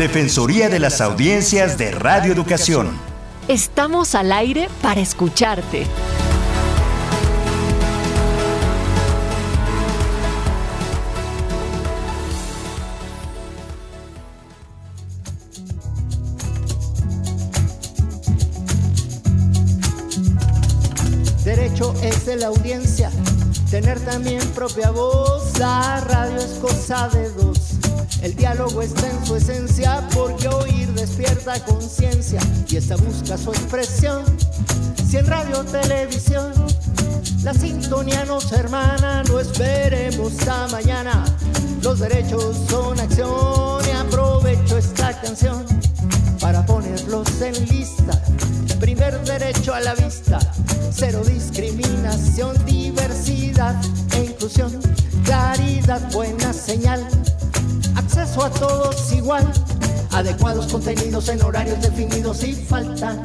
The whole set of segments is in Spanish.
Defensoría de las Audiencias de Radio Educación. Estamos al aire para escucharte. Derecho es de la audiencia, tener también propia voz. La radio es cosa de dos. El diálogo está en su esencia porque oír despierta conciencia y esta busca su expresión. Si en radio televisión la sintonía nos hermana, no esperemos a mañana. Los derechos son acción y aprovecho esta canción para ponerlos en lista. Primer derecho a la vista, cero discriminación, diversidad e inclusión, claridad, buena señal acceso a todos igual, adecuados contenidos en horarios definidos y falta.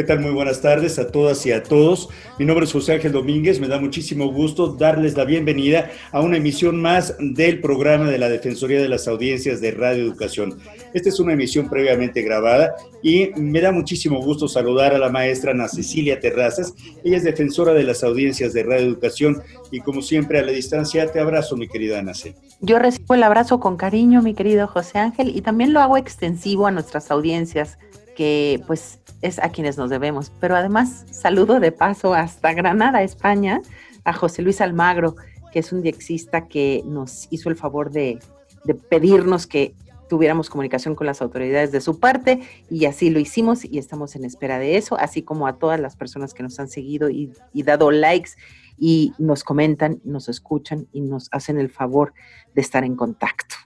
¿Qué tal? Muy buenas tardes a todas y a todos. Mi nombre es José Ángel Domínguez. Me da muchísimo gusto darles la bienvenida a una emisión más del programa de la Defensoría de las Audiencias de Radio Educación. Esta es una emisión previamente grabada y me da muchísimo gusto saludar a la maestra Ana Cecilia Terrazas. Ella es defensora de las audiencias de Radio Educación y como siempre a la distancia te abrazo, mi querida Ana C. Yo recibo el abrazo con cariño, mi querido José Ángel, y también lo hago extensivo a nuestras audiencias que pues es a quienes nos debemos. Pero además saludo de paso hasta Granada, España, a José Luis Almagro, que es un diexista que nos hizo el favor de, pedirnos que tuviéramos comunicación con las autoridades de su parte y así lo hicimos y estamos en espera de eso, así como a todas las personas que nos han seguido y, y dado likes y nos comentan, nos escuchan y nos hacen el favor de estar en contacto.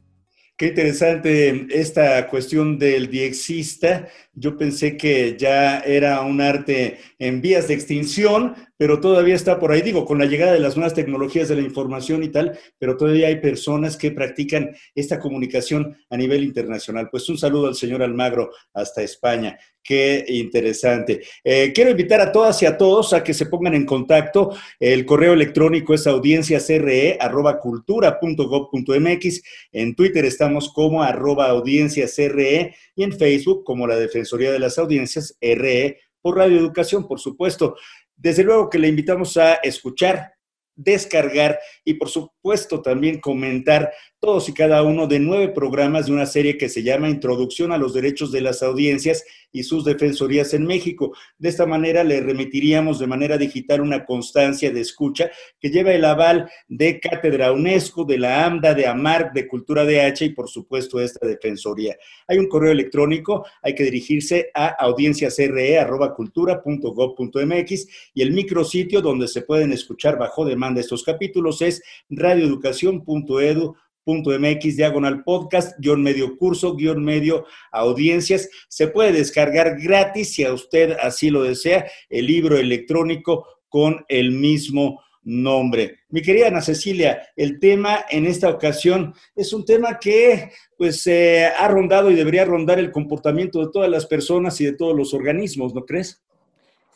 Qué interesante esta cuestión del diexista. Yo pensé que ya era un arte en vías de extinción, pero todavía está por ahí, digo, con la llegada de las nuevas tecnologías de la información y tal, pero todavía hay personas que practican esta comunicación a nivel internacional. Pues un saludo al señor Almagro hasta España. Qué interesante. Eh, quiero invitar a todas y a todos a que se pongan en contacto. El correo electrónico es audienciasre.cultura.gov.mx. En Twitter estamos como arroba audienciasre y en Facebook como la Defensoría de las Audiencias RE por Radio Educación, por supuesto. Desde luego que le invitamos a escuchar, descargar y por supuesto también comentar todos y cada uno de nueve programas de una serie que se llama Introducción a los Derechos de las Audiencias y sus Defensorías en México. De esta manera le remitiríamos de manera digital una constancia de escucha que lleva el aval de Cátedra UNESCO, de la AMDA, de AMARC, de Cultura DH y por supuesto esta Defensoría. Hay un correo electrónico, hay que dirigirse a audienciasre.cultura.gov.mx y el micrositio donde se pueden escuchar bajo demanda estos capítulos es radioeducación.edu mx diagonal podcast, guion medio curso, guion medio audiencias. Se puede descargar gratis si a usted así lo desea el libro electrónico con el mismo nombre. Mi querida Ana Cecilia, el tema en esta ocasión es un tema que pues eh, ha rondado y debería rondar el comportamiento de todas las personas y de todos los organismos, ¿no crees?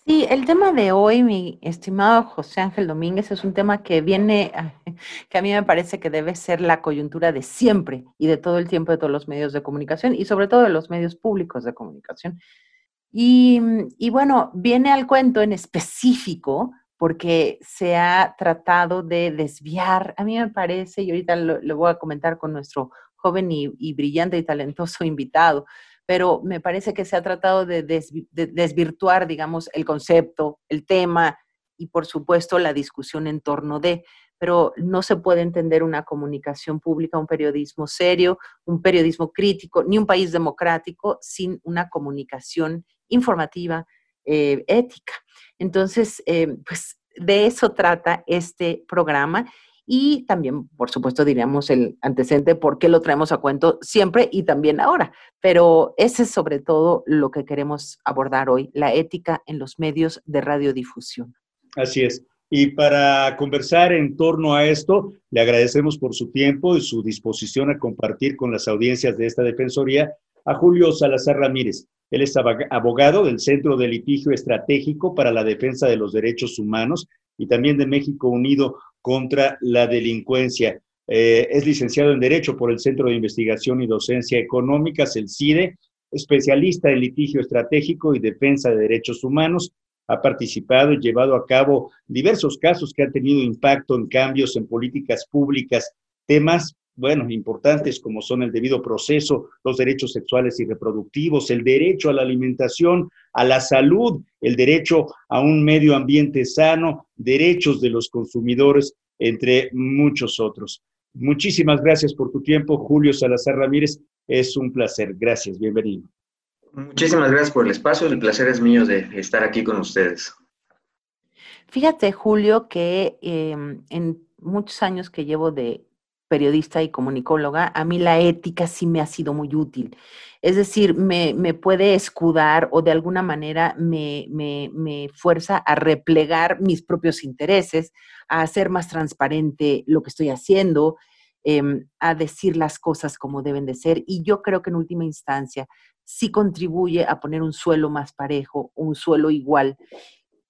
Sí, el tema de hoy, mi estimado José Ángel Domínguez, es un tema que viene, que a mí me parece que debe ser la coyuntura de siempre y de todo el tiempo de todos los medios de comunicación y sobre todo de los medios públicos de comunicación. Y, bueno, viene al cuento en específico porque se ha tratado de desviar, a mí me parece, y ahorita lo, voy a comentar con nuestro joven y brillante y talentoso invitado, pero me parece que se ha tratado de, desvirtuar, digamos, el concepto, el tema y, por supuesto, la discusión en torno de, pero no se puede entender una comunicación pública, un periodismo serio, un periodismo crítico, ni un país democrático sin una comunicación informativa, eh, ética. Entonces, eh, pues de eso trata este programa y también, por supuesto, diríamos el antecedente, por qué lo traemos a cuento siempre y también ahora. Pero ese es sobre todo lo que queremos abordar hoy, la ética en los medios de radiodifusión. Así es. Y para conversar en torno a esto, le agradecemos por su tiempo y su disposición a compartir con las audiencias de esta Defensoría a Julio Salazar Ramírez. Él es abogado del Centro de Litigio Estratégico para la Defensa de los Derechos Humanos y también de México Unido contra la delincuencia. Eh, es licenciado en Derecho por el Centro de Investigación y Docencia Económicas, el CIDE, especialista en litigio estratégico y defensa de derechos humanos. Ha participado y llevado a cabo diversos casos que han tenido impacto en cambios en políticas públicas, temas bueno, importantes como son el debido proceso, los derechos sexuales y reproductivos, el derecho a la alimentación, a la salud, el derecho a un medio ambiente sano, derechos de los consumidores, entre muchos otros. Muchísimas gracias por tu tiempo, Julio Salazar Ramírez. Es un placer. Gracias, bienvenido. Muchísimas gracias por el espacio. El placer es mío de estar aquí con ustedes. Fíjate, Julio, que em, en muchos años que llevo de periodista y comunicóloga, a mí la ética sí me ha sido muy útil. Es decir, me, puede escudar o de alguna manera me, me, fuerza a replegar mis propios intereses, a hacer más transparente lo que estoy haciendo, em, a decir las cosas como deben de ser. Y yo creo que en última instancia sí contribuye a poner un suelo más parejo, un suelo igual,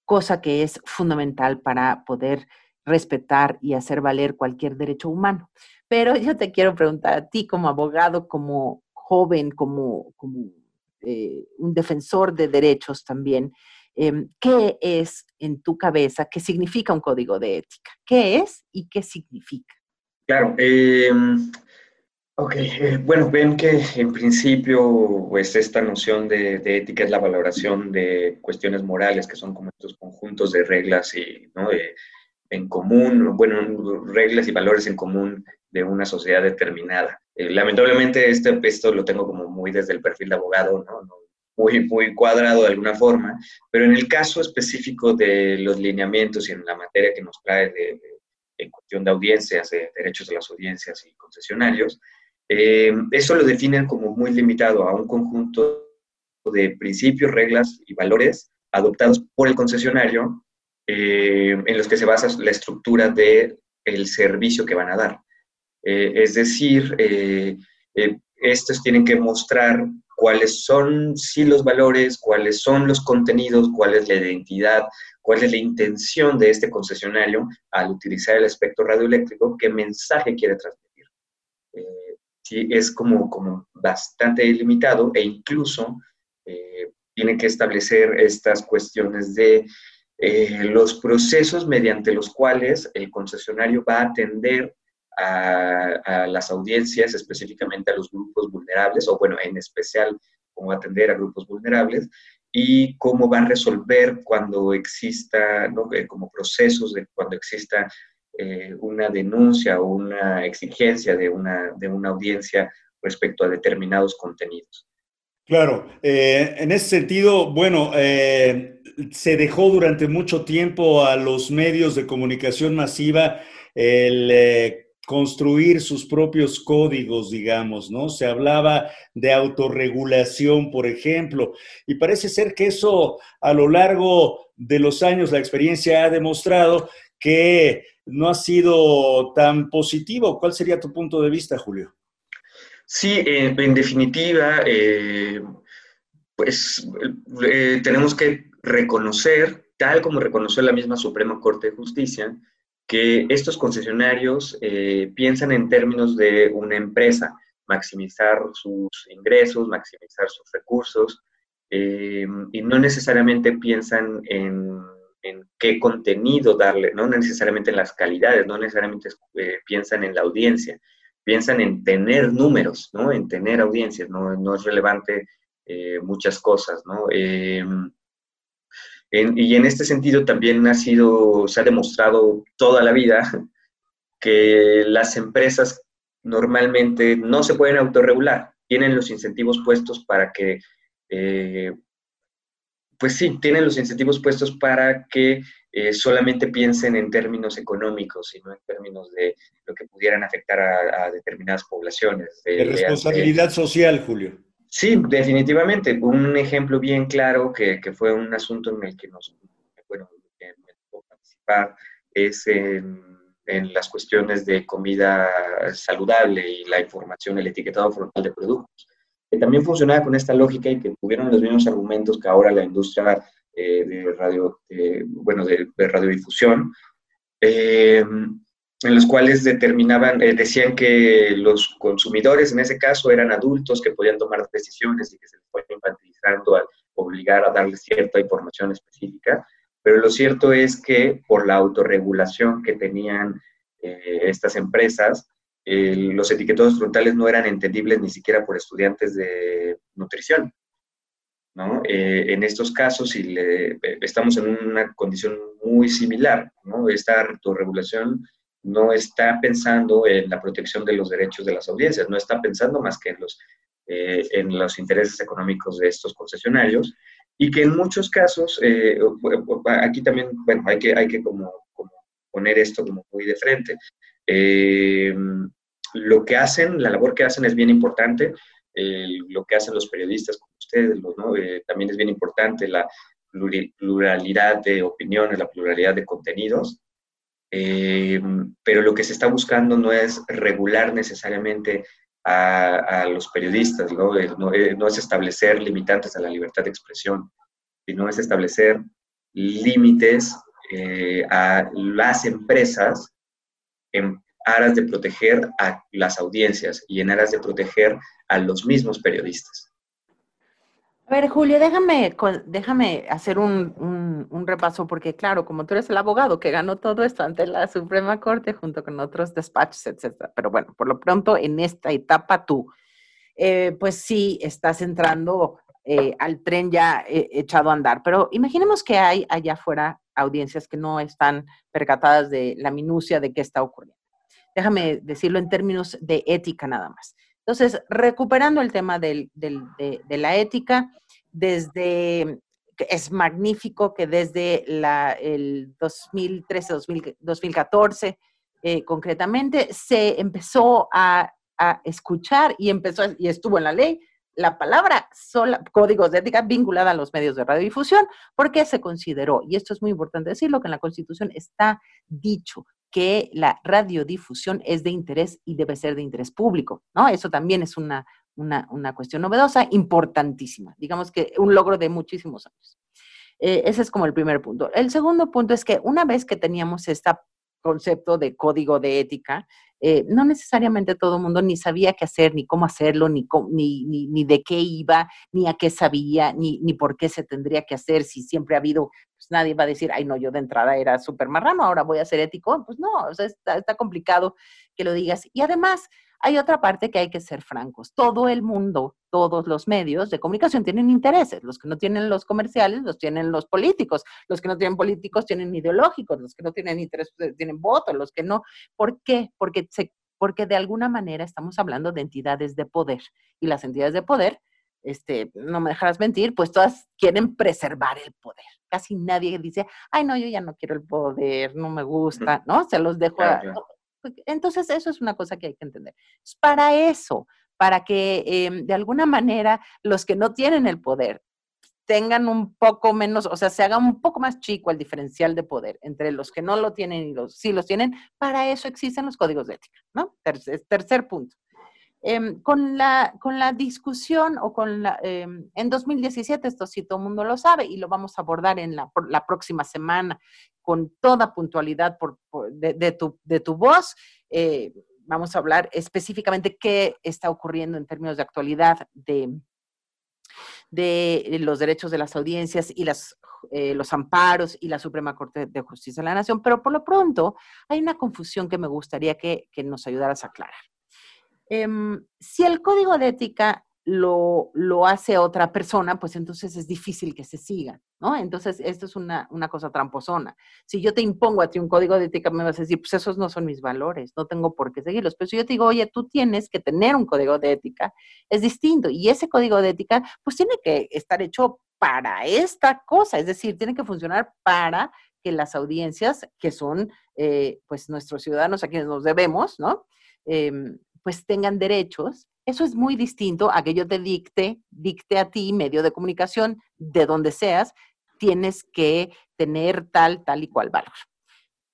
cosa que es fundamental para poder respetar y hacer valer cualquier derecho humano. Pero yo te quiero preguntar a ti como abogado, como joven, como, como eh, un defensor de derechos también, em, ¿qué es en tu cabeza, qué significa un código de ética? ¿Qué es y qué significa? Claro, em, ok, eh, bueno, ven que en principio pues esta noción de, ética es la valoración de cuestiones morales que son como estos conjuntos de reglas y, ¿no? En común, bueno, reglas y valores en común de una sociedad determinada. Eh, lamentablemente este, esto lo tengo como muy desde el perfil de abogado, ¿no? muy, muy cuadrado de alguna forma, pero en el caso específico de los lineamientos y en la materia que nos trae de, en cuestión de audiencias, de derechos de las audiencias y concesionarios, eh, eso lo definen como muy limitado a un conjunto de principios, reglas y valores adoptados por el concesionario eh, en los que se basa la estructura del el servicio que van a dar. Eh, es decir, eh, estos tienen que mostrar cuáles son sí los valores, cuáles son los contenidos, cuál es la identidad, cuál es la intención de este concesionario al utilizar el espectro radioeléctrico, qué mensaje quiere transmitir. sí, es como, como bastante limitado e incluso tiene que establecer estas cuestiones de eh, los procesos mediante los cuales el concesionario va a atender a, las audiencias, específicamente a los grupos vulnerables, o bueno, en especial cómo atender a grupos vulnerables, y cómo va a resolver cuando exista, ¿no? Eh, como procesos cuando exista eh, una denuncia o una exigencia de una, de una audiencia respecto a determinados contenidos. Claro, en ese sentido, bueno, se dejó durante mucho tiempo a los medios de comunicación masiva el eh, construir sus propios códigos, digamos, ¿no? Se hablaba de autorregulación, por ejemplo, y parece ser que eso a lo largo de los años la experiencia ha demostrado que no ha sido tan positivo. ¿Cuál sería tu punto de vista, Julio? Sí, en definitiva, eh, pues eh, tenemos que reconocer, tal como reconoció la misma Suprema Corte de Justicia, que estos concesionarios eh, piensan en términos de una empresa, maximizar sus ingresos, maximizar sus recursos, eh, y no necesariamente piensan en, qué contenido darle, no necesariamente en las calidades, no necesariamente eh, piensan en la audiencia, piensan en tener números, ¿no? en tener audiencias, no, no es relevante muchas cosas. ¿no? Y en este sentido también ha sido, se ha demostrado toda la vida que las empresas normalmente no se pueden autorregular, tienen los incentivos puestos para que, eh, pues sí, tienen los incentivos puestos para que eh, solamente piensen en términos económicos y no en términos de lo que pudieran afectar a, determinadas poblaciones. De, responsabilidad social, Julio. Sí, definitivamente. Un ejemplo bien claro que, que fue un asunto en el que nos, bueno, me tocó participar es en, las cuestiones de comida saludable y la información, el etiquetado frontal de productos, que también funcionaba con esta lógica y que tuvieron los mismos argumentos que ahora la industria eh, de radio, bueno, de, radiodifusión. Eh, en los cuales determinaban, eh, decían que los consumidores en ese caso eran adultos que podían tomar decisiones y que se les fue infantilizando al obligar a darles cierta información específica, pero lo cierto es que por la autorregulación que tenían eh, estas empresas, los etiquetados frontales no eran entendibles ni siquiera por estudiantes de nutrición. ¿no? Eh, en estos casos, si estamos en una condición muy similar, ¿no? esta autorregulación no está pensando en la protección de los derechos de las audiencias, no está pensando más que en los, eh, en los intereses económicos de estos concesionarios y que en muchos casos, eh, aquí también, bueno, hay que, hay que como, poner esto como muy de frente. Eh, lo que hacen, la labor que hacen es bien importante, lo que hacen los periodistas como ustedes, también es bien importante la pluralidad de opiniones, la pluralidad de contenidos, eh, pero lo que se está buscando no es regular necesariamente a, los periodistas, ¿no? Eh, eh, ¿no? es establecer limitantes a la libertad de expresión, sino es establecer límites a las empresas en aras de proteger a las audiencias y en aras de proteger a los mismos periodistas. A ver, Julio, déjame, déjame hacer un, repaso, porque claro, como tú eres el abogado que ganó todo esto ante la Suprema Corte junto con otros despachos, etcétera. Pero bueno, por lo pronto, en esta etapa tú, eh, pues sí, estás entrando eh, al tren ya eh, echado a andar. Pero imaginemos que hay allá afuera audiencias que no están percatadas de la minucia de qué está ocurriendo. Déjame decirlo en términos de ética nada más. Entonces, recuperando el tema de, la ética, desde es magnífico que desde el 2013, 2014, eh, concretamente, se empezó a, escuchar y empezó y estuvo en la ley la palabra sola, códigos de ética vinculada a los medios de radiodifusión, porque se consideró, y esto es muy importante decirlo, que en la Constitución está dicho que la radiodifusión es de interés y debe ser de interés público, ¿no? Eso también es una, una, cuestión novedosa, importantísima, digamos que un logro de muchísimos años. Eh, ese es como el primer punto. El segundo punto es que una vez que teníamos este concepto de código de ética, eh, no necesariamente todo el mundo ni sabía qué hacer, ni cómo hacerlo, ni, ni, ni, de qué iba, ni a qué sabía, ni, ni por qué se tendría que hacer, si siempre ha habido, nadie va a decir, ay no, yo de entrada era súper marrano, ahora voy a ser ético. Pues no, está, complicado que lo digas. Y además, hay otra parte que hay que ser francos. Todo el mundo, todos los medios de comunicación tienen intereses. Los que no tienen los comerciales, los tienen los políticos. Los que no tienen políticos tienen ideológicos. Los que no tienen intereses eh, tienen votos. Los que no. ¿Por qué? Porque, porque de alguna manera estamos hablando de entidades de poder. Y las entidades de poder, este, no me dejarás mentir, pues todas quieren preservar el poder. Casi nadie dice, ay, no, yo ya no quiero el poder, no me gusta, ¿no? Se los dejo a, entonces, eso es una cosa que hay que entender. para eso, para que em, de alguna manera los que no tienen el poder tengan un poco menos, o sea, se haga un poco más chico el diferencial de poder entre los que no lo tienen y los sí los tienen, para eso existen los códigos de ética, ¿no? tercer punto. Em, con, la, con la discusión o con la, em, en 2017, esto sí todo el mundo lo sabe y lo vamos a abordar en la, la próxima semana con toda puntualidad por, de, tu, de, tu, voz. Eh, vamos a hablar específicamente qué está ocurriendo en términos de actualidad de, de los derechos de las audiencias y las, eh, los amparos y la Suprema Corte de Justicia de la Nación. Pero por lo pronto hay una confusión que me gustaría que, que nos ayudaras a aclarar. Em, si el código de ética lo, lo, hace otra persona, pues entonces es difícil que se siga, ¿no? Entonces, esto es una, una, cosa tramposona. Si yo te impongo a ti un código de ética, me vas a decir, pues esos no son mis valores, no tengo por qué seguirlos. Pero si yo te digo, oye, tú tienes que tener un código de ética, es distinto. Y ese código de ética, pues tiene que estar hecho para esta cosa, es decir, tiene que funcionar para que las audiencias, que son, eh, pues, nuestros ciudadanos a quienes nos debemos, ¿no? Em, pues tengan derechos, eso es muy distinto a que yo te dicte, dicte a ti, medio de comunicación, de donde seas, tienes que tener tal, tal y cual valor.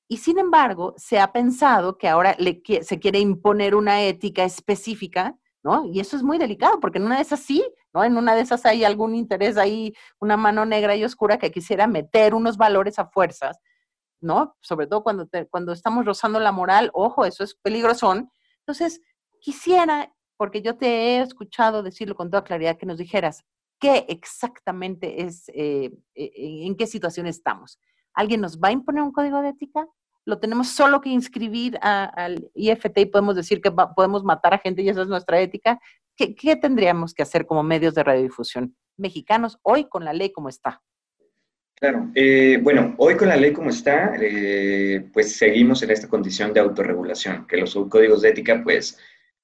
Y sin embargo, se ha pensado que ahora se quiere imponer una ética específica, ¿no? Y eso es muy delicado, porque en una de esas sí, ¿no? En una de esas hay algún interés ahí, una mano negra y oscura que quisiera meter unos valores a fuerzas ¿no? Sobre todo cuando, cuando estamos rozando la moral, ojo, eso es peligrosón. Entonces, quisiera, porque yo te he escuchado decirlo con toda claridad, que nos dijeras qué exactamente es, eh, eh, en qué situación estamos. ¿Alguien nos va a imponer un código de ética? ¿Lo tenemos solo que inscribir al IFT y podemos decir que podemos matar a gente y esa es nuestra ética? ¿Qué, ¿Qué tendríamos que hacer como medios de radiodifusión mexicanos hoy con la ley como está? Claro, eh, bueno, hoy con la ley como está, eh, pues seguimos en esta condición de autorregulación, que los códigos de ética, pues,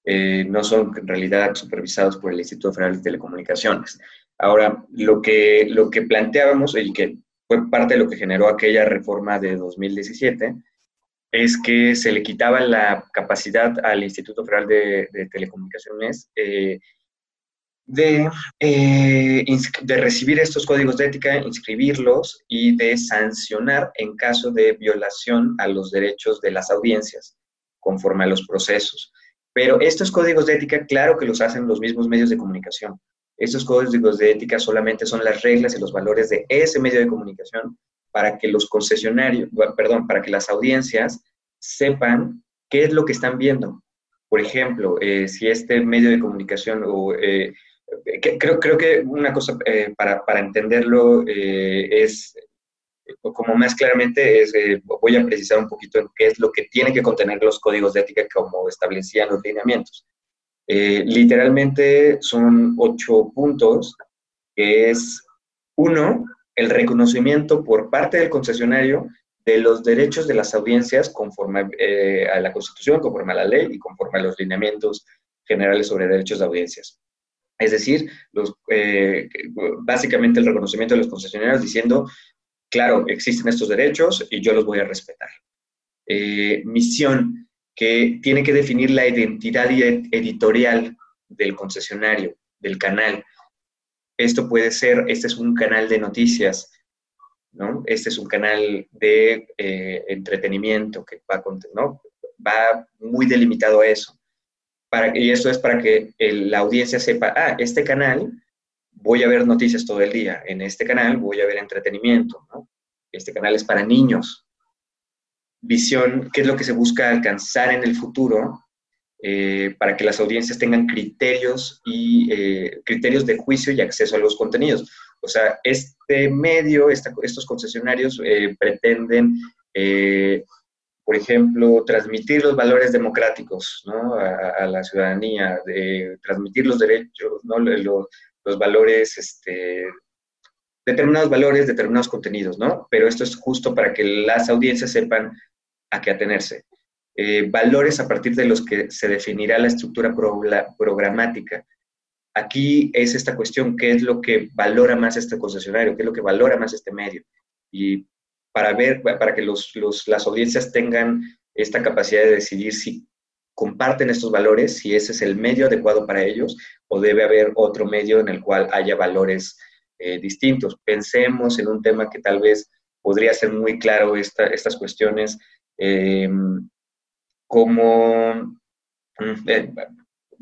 eh, no son en realidad supervisados por el Instituto Federal de Telecomunicaciones. Ahora, lo que, lo que planteábamos y que fue parte de lo que generó aquella reforma de 2017, es que se le quitaba la capacidad al Instituto Federal de, de Telecomunicaciones eh, de, recibir estos códigos de ética, inscribirlos y de sancionar en caso de violación a los derechos de las audiencias, conforme a los procesos. Pero estos códigos de ética, claro que los hacen los mismos medios de comunicación. Estos códigos de ética solamente son las reglas y los valores de ese medio de comunicación para que los concesionarios, perdón, para que las audiencias sepan qué es lo que están viendo. Por ejemplo, eh, si este medio de comunicación o eh, creo, creo que una cosa eh, para, para, entenderlo eh, es, como más claramente, es, eh, voy a precisar un poquito en qué es lo que tienen que contener los códigos de ética como establecían los lineamientos. literalmente son ocho puntos, que es uno, el reconocimiento por parte del concesionario de los derechos de las audiencias conforme a la Constitución, conforme a la ley y conforme a los lineamientos generales sobre derechos de audiencias. Es decir, los, eh, básicamente el reconocimiento de los concesionarios diciendo, claro, existen estos derechos y yo los voy a respetar. Eh, misión, que tiene que definir la identidad editorial del concesionario, del canal. Esto puede ser, este es un canal de noticias, ¿no? Este es un canal de eh, entretenimiento que va, ¿no? va muy delimitado a eso y esto es para que la audiencia sepa, ah, este canal voy a ver noticias todo el día, en este canal voy a ver entretenimiento. Este canal es para niños. Visión, ¿qué es lo que se busca alcanzar en el futuro eh, para que las audiencias tengan criterios y eh, criterios de juicio y acceso a los contenidos? O sea, este medio, estos concesionarios eh, pretenden por ejemplo, transmitir los valores democráticos a, la ciudadanía, de transmitir los derechos, ¿no? Los valores, este, determinados valores, determinados contenidos, ¿no? Pero esto es justo para que las audiencias sepan a qué atenerse. Eh, valores a partir de los que se definirá la estructura programática. Aquí es esta cuestión, ¿qué es lo que valora más este concesionario? ¿Qué es lo que valora más este medio? Y para ver, para que los, las audiencias tengan esta capacidad de decidir si comparten estos valores, si ese es el medio adecuado para ellos o debe haber otro medio en el cual haya valores eh, distintos. Pensemos en un tema que tal vez podría ser muy claro estas cuestiones, eh, como mm, eh,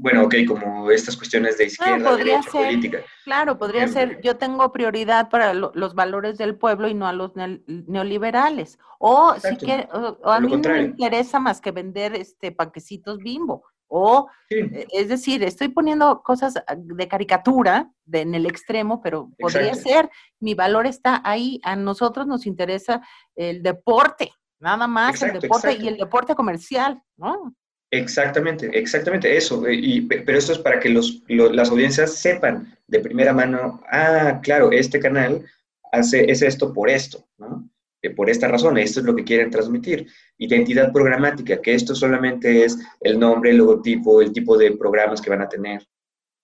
bueno, ok, como estas cuestiones de izquierda, podría ser, política. Claro, podría ser, yo tengo prioridad para los valores del pueblo y no a los neoliberales. O, si que, a mí no me interesa más que vender este panquecitos bimbo. O, e, es decir, estoy poniendo cosas ah, de caricatura de, en el extremo, pero podría ser, mi valor está ahí, a nosotros nos interesa el deporte, nada más el deporte y el deporte comercial, ¿no? Exactamente, exactamente eso. Eh, pero esto es para que los, las audiencias sepan de primera mano, ah, claro, este canal hace, es esto por esto, ¿no? Eh, por esta razón, esto es lo que quieren transmitir. Identidad programática, que esto solamente es el nombre, el logotipo, el tipo de programas que van a tener,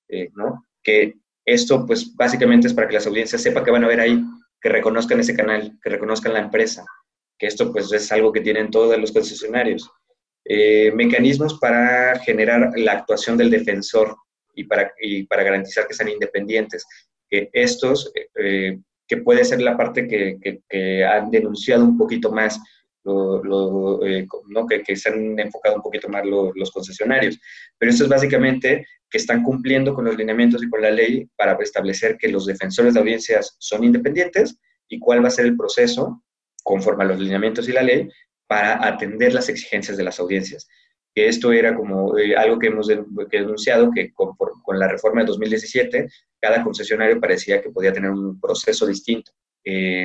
eh, ¿no? Que esto, pues, básicamente es para que las audiencias sepan que van a ver ahí, que reconozcan ese canal, que reconozcan la empresa, que esto, pues, es algo que tienen todos los concesionarios. Eh, mecanismos para generar la actuación del defensor y para, para garantizar que sean independientes. Que estos, eh, que puede ser la parte que, han denunciado un poquito más, eh, ¿no? que, se han enfocado un poquito más los concesionarios. Pero esto es básicamente que están cumpliendo con los lineamientos y con la ley para establecer que los defensores de audiencias son independientes y cuál va a ser el proceso conforme a los lineamientos y la ley, para atender las exigencias de las audiencias. Que esto era como eh, algo que hemos denunciado, que con, la reforma de 2017, cada concesionario parecía que podía tener un proceso distinto.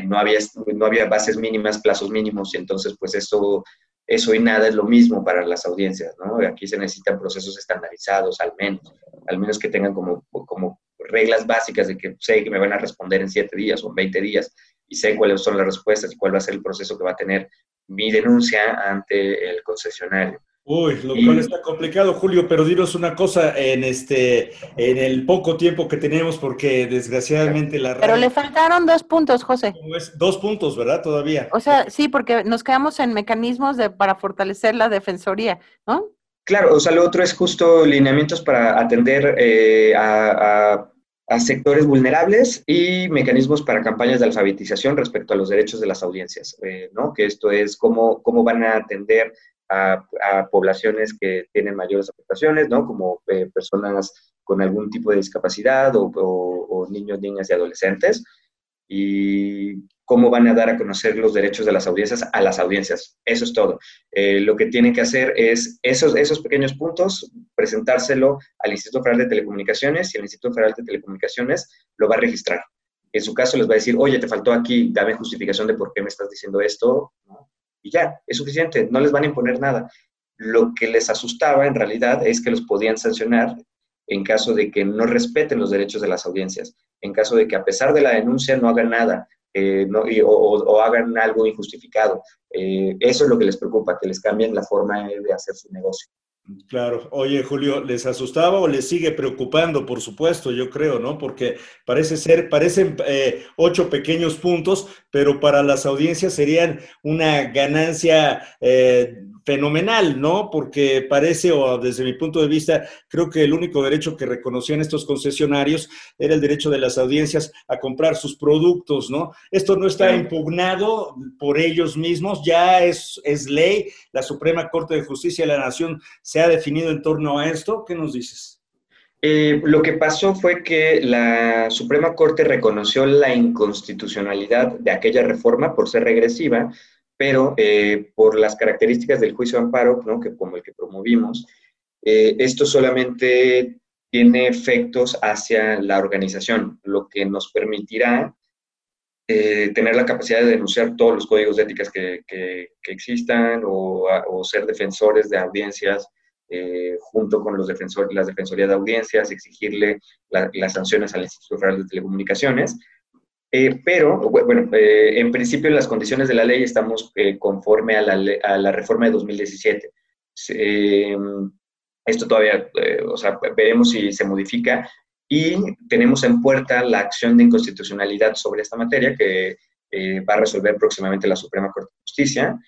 No, había, no había bases mínimas, plazos mínimos, y entonces pues eso, eso y nada es lo mismo para las audiencias, ¿no? Aquí se necesitan procesos estandarizados, al menos, al menos que tengan como, como reglas básicas de que sé que me van a responder en siete días o en 20 días y sé cuáles son las respuestas y cuál va a ser el proceso que va a tener mi denuncia ante el concesionario. Uy, lo cual está complicado, Julio, pero dinos una cosa en este, en el poco tiempo que tenemos, porque desgraciadamente la Pero le faltaron dos puntos, José. Dos puntos, ¿verdad? Todavía. O sea, sí, porque nos quedamos en mecanismos de, para fortalecer la defensoría, ¿no? Claro, o sea, lo otro es justo lineamientos para atender eh, a, sectores vulnerables y mecanismos para campañas de alfabetización respecto a los derechos de las audiencias, eh, ¿no? Que esto es cómo, cómo van a atender a, poblaciones que tienen mayores afectaciones, ¿no? Como eh, personas con algún tipo de discapacidad o, o, niños, niñas y adolescentes. Y cómo van a dar a conocer los derechos de las audiencias a las audiencias. Eso es todo. Eh, lo que tienen que hacer es esos, esos pequeños puntos, presentárselo al Instituto Federal de Telecomunicaciones y el Instituto Federal de Telecomunicaciones lo va a registrar. En su caso les va a decir, oye, te faltó aquí, dame justificación de por qué me estás diciendo esto. Y ya, es suficiente, no les van a imponer nada. Lo que les asustaba en realidad es que los podían sancionar en caso de que no respeten los derechos de las audiencias, en caso de que a pesar de la denuncia no hagan nada, eh, no, o, hagan algo injustificado. Eh, eso es lo que les preocupa, que les cambien la forma de hacer su negocio. Claro. Oye, Julio, ¿les asustaba o les sigue preocupando? Por supuesto, yo creo, ¿no? Porque parece ser, parecen eh, ocho pequeños puntos, pero para las audiencias serían una ganancia fenomenal, ¿no? Porque parece, o desde mi punto de vista, creo que el único derecho que reconocían estos concesionarios era el derecho de las audiencias a comprar sus productos, ¿no? Esto no está impugnado por ellos mismos, ya es, es ley. La Suprema Corte de Justicia de la Nación se ha definido en torno a esto. ¿Qué nos dices? Eh, lo que pasó fue que la Suprema Corte reconoció la inconstitucionalidad de aquella reforma por ser regresiva, pero eh, por las características del juicio de amparo, ¿no? que como el que promovimos, eh, esto solamente tiene efectos hacia la organización, lo que nos permitirá eh, tener la capacidad de denunciar todos los códigos de éticas que, que, existan o, o, ser defensores de audiencias junto con los defensores, las defensorías de audiencias, exigirle las sanciones al Instituto Federal de Telecomunicaciones, eh, pero, bueno, eh, en principio las condiciones de la ley estamos eh, conforme a la, a la, reforma de 2017. esto todavía, o sea, veremos si se modifica. Y tenemos en puerta la acción de inconstitucionalidad sobre esta materia que va a resolver próximamente la Suprema Corte de Justicia,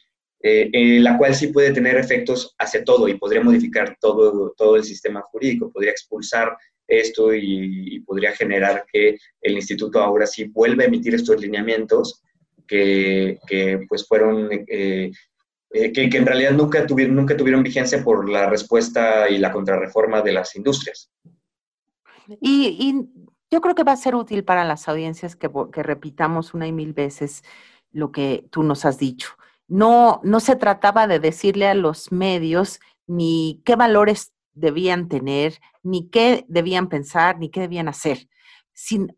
la cual sí puede tener efectos hacia todo y podría modificar todo, todo el sistema jurídico, podría expulsar esto y, podría generar que el instituto ahora sí vuelva a emitir estos lineamientos que, pues fueron, eh, eh, que, en realidad nunca tuvieron, nunca tuvieron vigencia por la respuesta y la contrarreforma de las industrias. Y, yo creo que va a ser útil para las audiencias que, que repitamos una y mil veces lo que tú nos has dicho. No, no se trataba de decirle a los medios ni qué valores debían tener, ni qué debían pensar, ni qué debían hacer, sin,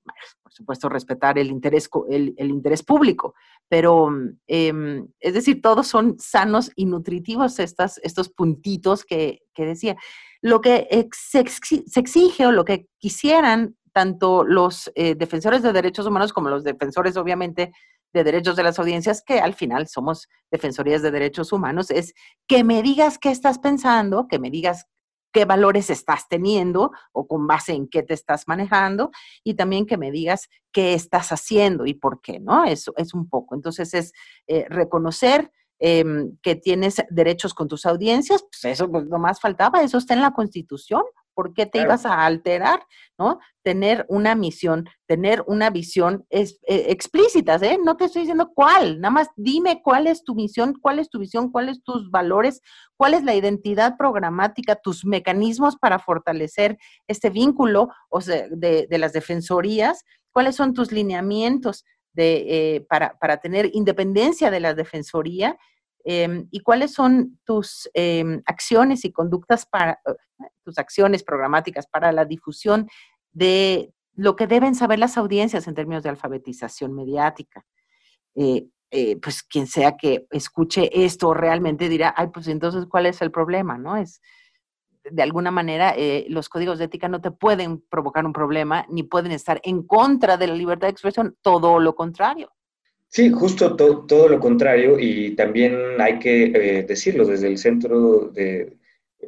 por supuesto, respetar el interés, el, interés público. Pero, em, es decir, todos son sanos y nutritivos estos puntitos que, decía. Lo que se, exige o lo que quisieran tanto los eh, defensores de derechos humanos como los defensores, obviamente, de derechos de las audiencias, que al final somos defensorías de derechos humanos, es que me digas qué estás pensando, que me digas qué valores estás teniendo o con base en qué te estás manejando y también que me digas qué estás haciendo y por qué, ¿no? Eso es un poco. Entonces es eh, reconocer em, que tienes derechos con tus audiencias, pues eso pues, no más faltaba, eso está en la Constitución, ¿Por qué te ibas a alterar? ¿No? Tener una misión, tener una visión es, eh, explícitas, ¿eh? No te estoy diciendo cuál, nada más dime cuál es tu misión, cuál es tu visión, cuáles tus valores, cuál es la identidad programática, tus mecanismos para fortalecer este vínculo o sea, de, de las defensorías, cuáles son tus lineamientos de, eh, para, para, tener independencia de la Defensoría em, y cuáles son tus em, acciones y conductas para, eh, tus acciones programáticas para la difusión de lo que deben saber las audiencias en términos de alfabetización mediática. Eh, pues quien sea que escuche esto realmente dirá, ay, pues entonces, ¿cuál es el problema? ¿No? Es, de alguna manera eh, los códigos de ética no te pueden provocar un problema ni pueden estar en contra de la libertad de expresión, todo lo contrario. Sí, justo todo lo contrario y también hay que eh, decirlo desde el centro de,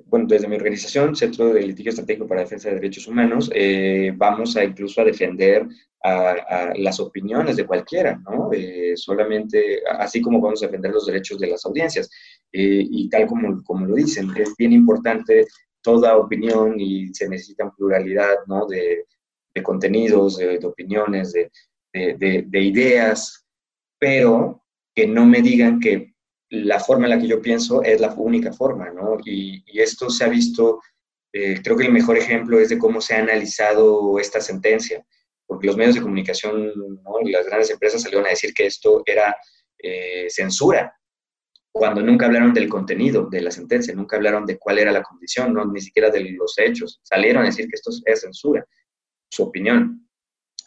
bueno, desde mi organización, Centro de Litigio Estratégico para la Defensa de Derechos Humanos, eh, vamos a incluso a defender a, las opiniones de cualquiera, ¿no? solamente, así como vamos a defender los derechos de las audiencias. y tal como, como lo dicen, es bien importante toda opinión y se necesita pluralidad ¿no? de, de, contenidos, de, opiniones, de, de, ideas, pero que no me digan que la forma en la que yo pienso es la única forma, ¿no? Y, esto se ha visto, eh, creo que el mejor ejemplo es de cómo se ha analizado esta sentencia, porque los medios de comunicación y las grandes empresas salieron a decir que esto era eh, censura, cuando nunca hablaron del contenido de la sentencia, nunca hablaron de cuál era la condición, no, ni siquiera de los hechos. Salieron a decir que esto es censura, su opinión.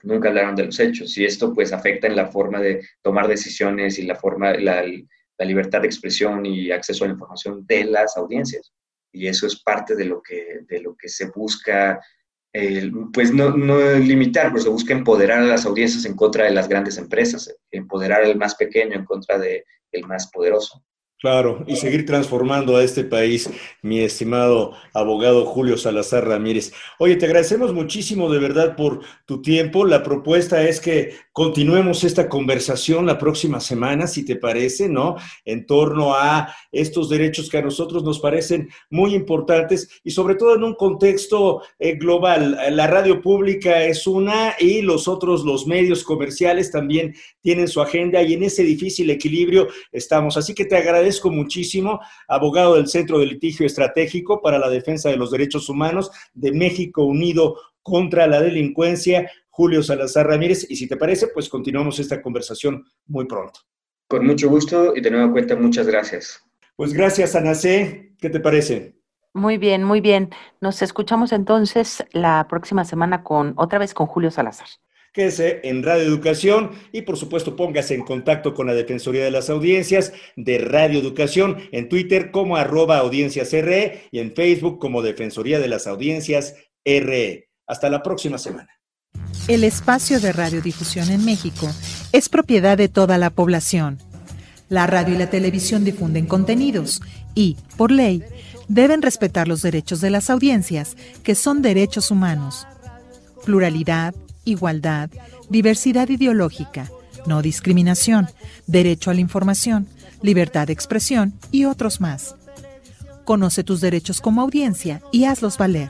Nunca hablaron de los hechos y esto pues afecta en la forma de tomar decisiones y la forma, la, la libertad de expresión y acceso a la información de las audiencias. Y eso es parte de lo que, de lo que se busca, pues no, no limitar, pues se busca empoderar a las audiencias en contra de las grandes empresas, empoderar al más pequeño en contra del más poderoso. Claro, y seguir transformando a este país, mi estimado abogado Julio Salazar Ramírez. Oye, te agradecemos muchísimo de verdad por tu tiempo. La propuesta es que continuemos esta conversación la próxima semana, si te parece, ¿no? En torno a estos derechos que a nosotros nos parecen muy importantes y sobre todo en un contexto eh, global. La radio pública es una y los otros, los medios comerciales también tienen su agenda y en ese difícil equilibrio estamos. Así que te agradezco agradezco muchísimo, abogado del Centro de Litigio Estratégico para la Defensa de los Derechos Humanos de México Unido contra la Delincuencia, Julio Salazar Ramírez. Y si te parece, pues continuamos esta conversación muy pronto. Con mucho gusto y de nueva cuenta, muchas gracias. Pues gracias, Anacé. ¿Qué te parece? Muy bien, muy bien. Nos escuchamos entonces la próxima semana con otra vez con Julio Salazar. Quédese en Radio Educación y por supuesto póngase en contacto con la Defensoría de las Audiencias de Radio Educación en Twitter como arroba audiencias RE y en Facebook como Defensoría de las Audiencias RE. Hasta la próxima semana. El espacio de radiodifusión en México es propiedad de toda la población. La radio y la televisión difunden contenidos y, por ley, deben respetar los derechos de las audiencias, que son derechos humanos. Pluralidad, igualdad, diversidad ideológica, no discriminación, derecho a la información, libertad de expresión y otros más. Conoce tus derechos como audiencia y hazlos valer.